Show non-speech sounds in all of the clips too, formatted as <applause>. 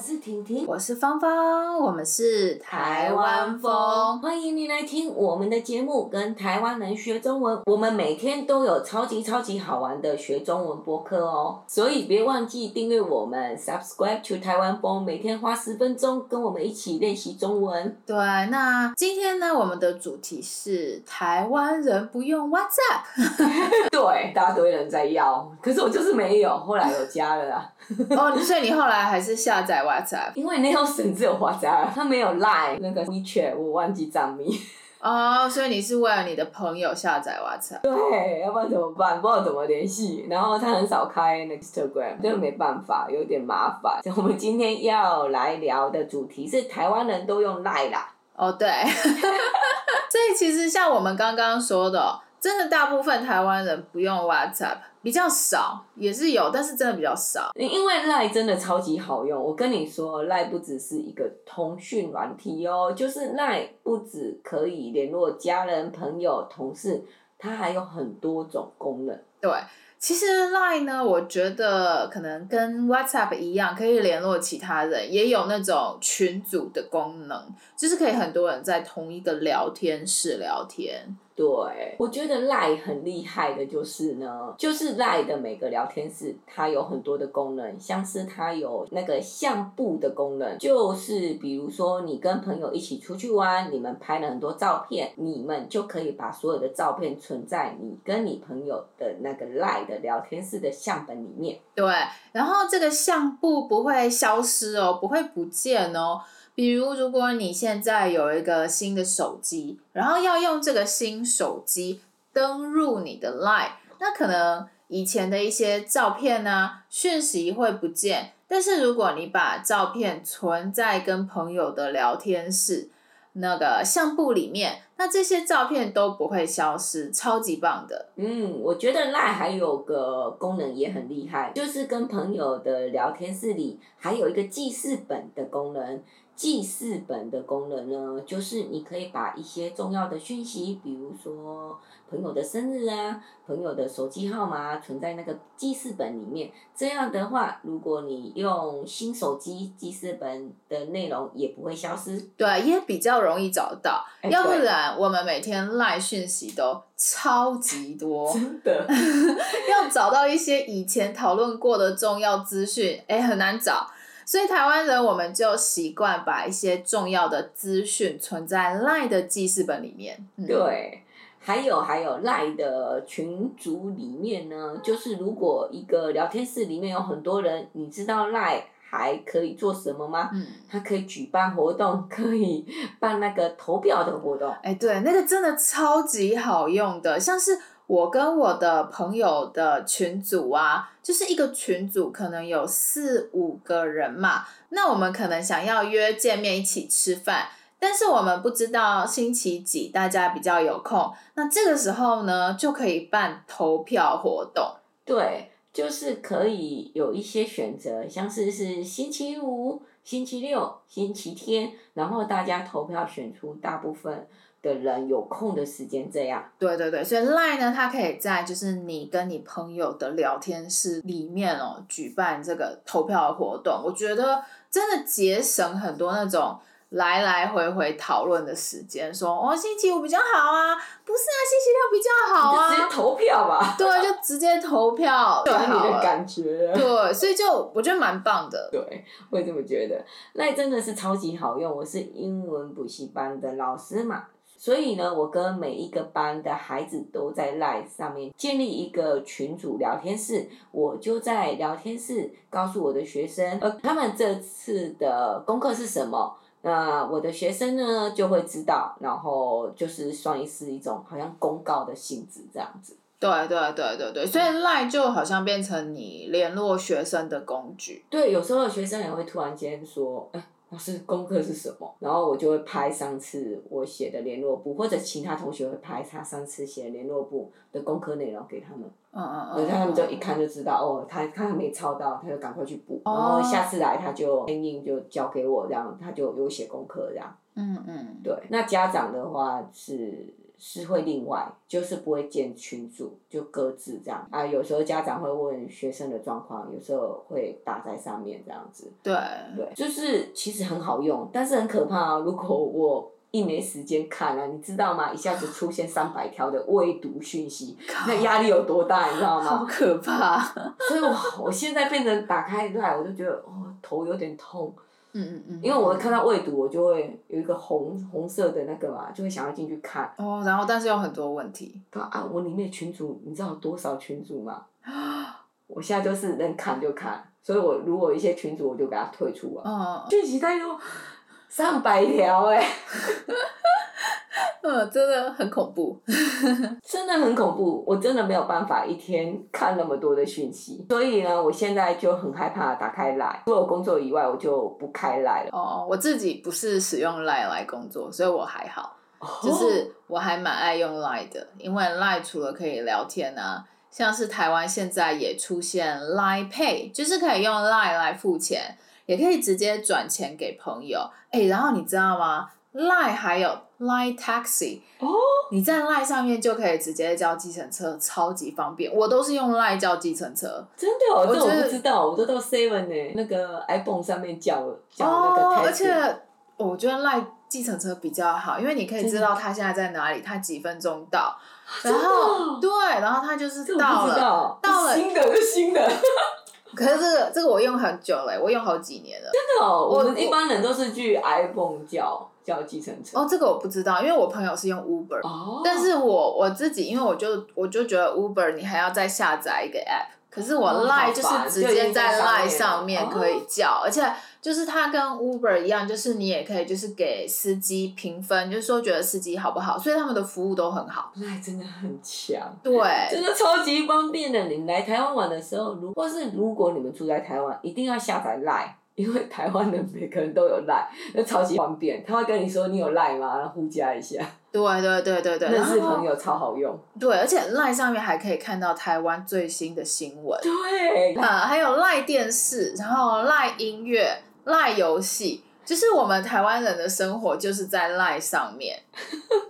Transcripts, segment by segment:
我是婷婷，我是芳芳，我们是台湾风，欢迎您来听我们的节目，跟台湾人学中文。我们每天都有超级超级好玩的学中文播客哦，所以别忘记订阅我们，subscribe to 台湾风，每天花十分钟跟我们一起练习中文。对，那今天呢，我们的主题是台湾人不用 WhatsApp。<laughs> <laughs> 对，大堆人在要，可是我就是没有，后来有加了啦。哦，所以你后来还是下载 WhatsApp，因为那条省只有 WhatsApp，<laughs> 他没有 Line 那个 WeChat，我忘记账密。哦，所以你是为了你的朋友下载 WhatsApp？对，要不然怎么办？不知道怎么联系。然后他很少开那个 Instagram，就没办法，有点麻烦。<laughs> 我们今天要来聊的主题是台湾人都用 Line 啦。哦，对。<laughs> 所以其实像我们刚刚说的。真的，大部分台湾人不用 WhatsApp，比较少，也是有，但是真的比较少。因为 Line 真的超级好用，我跟你说，Line 不只是一个通讯软体哦，就是 Line 不只可以联络家人、朋友、同事，它还有很多种功能。对。其实 Line 呢，我觉得可能跟 WhatsApp 一样，可以联络其他人，也有那种群组的功能，就是可以很多人在同一个聊天室聊天。对，我觉得 Line 很厉害的就是呢，就是 Line 的每个聊天室，它有很多的功能，像是它有那个相簿的功能，就是比如说你跟朋友一起出去玩，你们拍了很多照片，你们就可以把所有的照片存在你跟你朋友的那个 Line 的聊天室的相本里面。对，然后这个相簿不会消失哦，不会不见哦。比如，如果你现在有一个新的手机，然后要用这个新手机登入你的 Line，那可能以前的一些照片啊、讯息会不见。但是如果你把照片存在跟朋友的聊天室那个相簿里面，那这些照片都不会消失，超级棒的。嗯，我觉得 Line 还有个功能也很厉害，就是跟朋友的聊天室里还有一个记事本的功能。记事本的功能呢，就是你可以把一些重要的讯息，比如说朋友的生日啊、朋友的手机号码，存在那个记事本里面。这样的话，如果你用新手机，记事本的内容也不会消失。对，也比较容易找到。欸、要不然，我们每天 LINE 讯息都超级多，<laughs> 真的 <laughs> 要找到一些以前讨论过的重要资讯，哎、欸，很难找。所以台湾人我们就习惯把一些重要的资讯存在 LINE 的记事本里面。嗯、对，还有还有 LINE 的群组里面呢，就是如果一个聊天室里面有很多人，你知道 LINE 还可以做什么吗？嗯，它可以举办活动，可以办那个投票的活动。哎，对，那个真的超级好用的，像是。我跟我的朋友的群组啊，就是一个群组，可能有四五个人嘛。那我们可能想要约见面一起吃饭，但是我们不知道星期几大家比较有空。那这个时候呢，就可以办投票活动。对，就是可以有一些选择，像是是星期五、星期六、星期天，然后大家投票选出大部分。的人有空的时间这样，对对对，所以 Line 呢，它可以在就是你跟你朋友的聊天室里面哦，举办这个投票的活动，我觉得真的节省很多那种来来回回讨论的时间。说哦，星期五比较好啊，不是啊，星期六比较好啊，直接投票吧。<laughs> 对，就直接投票，<laughs> 对你的感觉。对，所以就我觉得蛮棒的。对，我也这么觉得。Line 真的是超级好用，我是英文补习班的老师嘛。所以呢，我跟每一个班的孩子都在 Line 上面建立一个群组聊天室，我就在聊天室告诉我的学生，呃，他们这次的功课是什么，那我的学生呢就会知道，然后就是算是一种好像公告的性质这样子。对对对对对，所以 Line 就好像变成你联络学生的工具。对，有时候学生也会突然间说，哎。老师功课是什么？然后我就会拍上次我写的联络簿，或者其他同学会拍他上次写的联络簿的功课内容给他们。嗯嗯嗯。然后他们就一看就知道，哦，他他还没抄到，他就赶快去补。然后下次来他就印印就交给我，这样他就有写功课这样。嗯嗯。对，那家长的话是。是会另外，就是不会建群组，就各自这样啊。有时候家长会问学生的状况，有时候会打在上面这样子。对对，就是其实很好用，但是很可怕啊。如果我一没时间看啊，你知道吗？一下子出现三百条的未读讯息，那压力有多大，你知道吗？好可怕。<laughs> 所以我我现在变成打开来，我就觉得哦，头有点痛。嗯嗯嗯，因为我看到未读，我就会有一个红红色的那个嘛，就会想要进去看。哦，然后但是有很多问题。对啊，我里面群主，你知道有多少群主吗？<gasps> 我现在就是能看就看，所以我如果一些群主，我就给他退出了。嗯。讯息太多，上百条哎。<laughs> 嗯，真的很恐怖，<laughs> 真的很恐怖，我真的没有办法一天看那么多的讯息，所以呢，我现在就很害怕打开 LINE，除了工作以外，我就不开 LINE 了。哦，我自己不是使用 LINE 来工作，所以我还好，哦、就是我还蛮爱用 LINE 的，因为 LINE 除了可以聊天啊，像是台湾现在也出现 LINE Pay，就是可以用 LINE 来付钱，也可以直接转钱给朋友。哎，然后你知道吗？LINE 还有。Line Taxi，哦，你在 Line 上面就可以直接叫计程车，超级方便。我都是用 Line 叫计程车，真的，哦，我这我不知道，我都到 Seven 呢，那个 iPhone 上面叫叫那个 Taxi。而且我觉得 Line 计程车比较好，因为你可以知道他现在在哪里，他几分钟到。然后对，然后他就是到了，到了新的，是新的。<laughs> 可是这个这个我用很久了，我用好几年了。真的哦，我们一般人都是去 iPhone 叫。叫计程车哦，这个我不知道，因为我朋友是用 Uber，哦，但是我我自己，因为我就我就觉得 Uber 你还要再下载一个 App，可是我 Line 就是直接在 Line 上面可以叫，而且就是它跟 Uber 一样，就是你也可以就是给司机评分，就是说觉得司机好不好，所以他们的服务都很好。Line 真的很强，对，真的超级方便的。你来台湾玩的时候，如或是如果你们住在台湾，一定要下载 Line。因为台湾的每个人都有 Line，那超级方便。他会跟你说你有 Line 吗？然后互加一下。对对对对对。<laughs> 认识朋友超好用。对，而且 Line 上面还可以看到台湾最新的新闻。对。啊，还有 Line 电视，然后 Line 音乐，Line 游戏。就是我们台湾人的生活就是在 Line 上面。<laughs>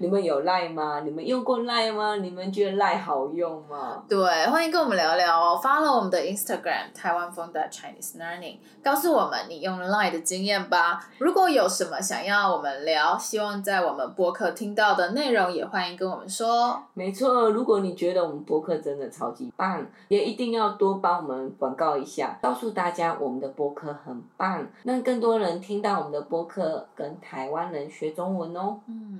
你们有 Line 吗？你们用过 Line 吗？你们觉得 Line 好用吗？对，欢迎跟我们聊聊哦。Follow 我们的 Instagram 台湾风的 Chinese Learning，告诉我们你用 Line 的经验吧。如果有什么想要我们聊，希望在我们播客听到的内容，也欢迎跟我们说。没错，如果你觉得我们播客真的超级棒，也一定要多帮我们广告一下，告诉大家我们的播客很棒，让更多人。听到我们的播客，跟台湾人学中文哦。嗯，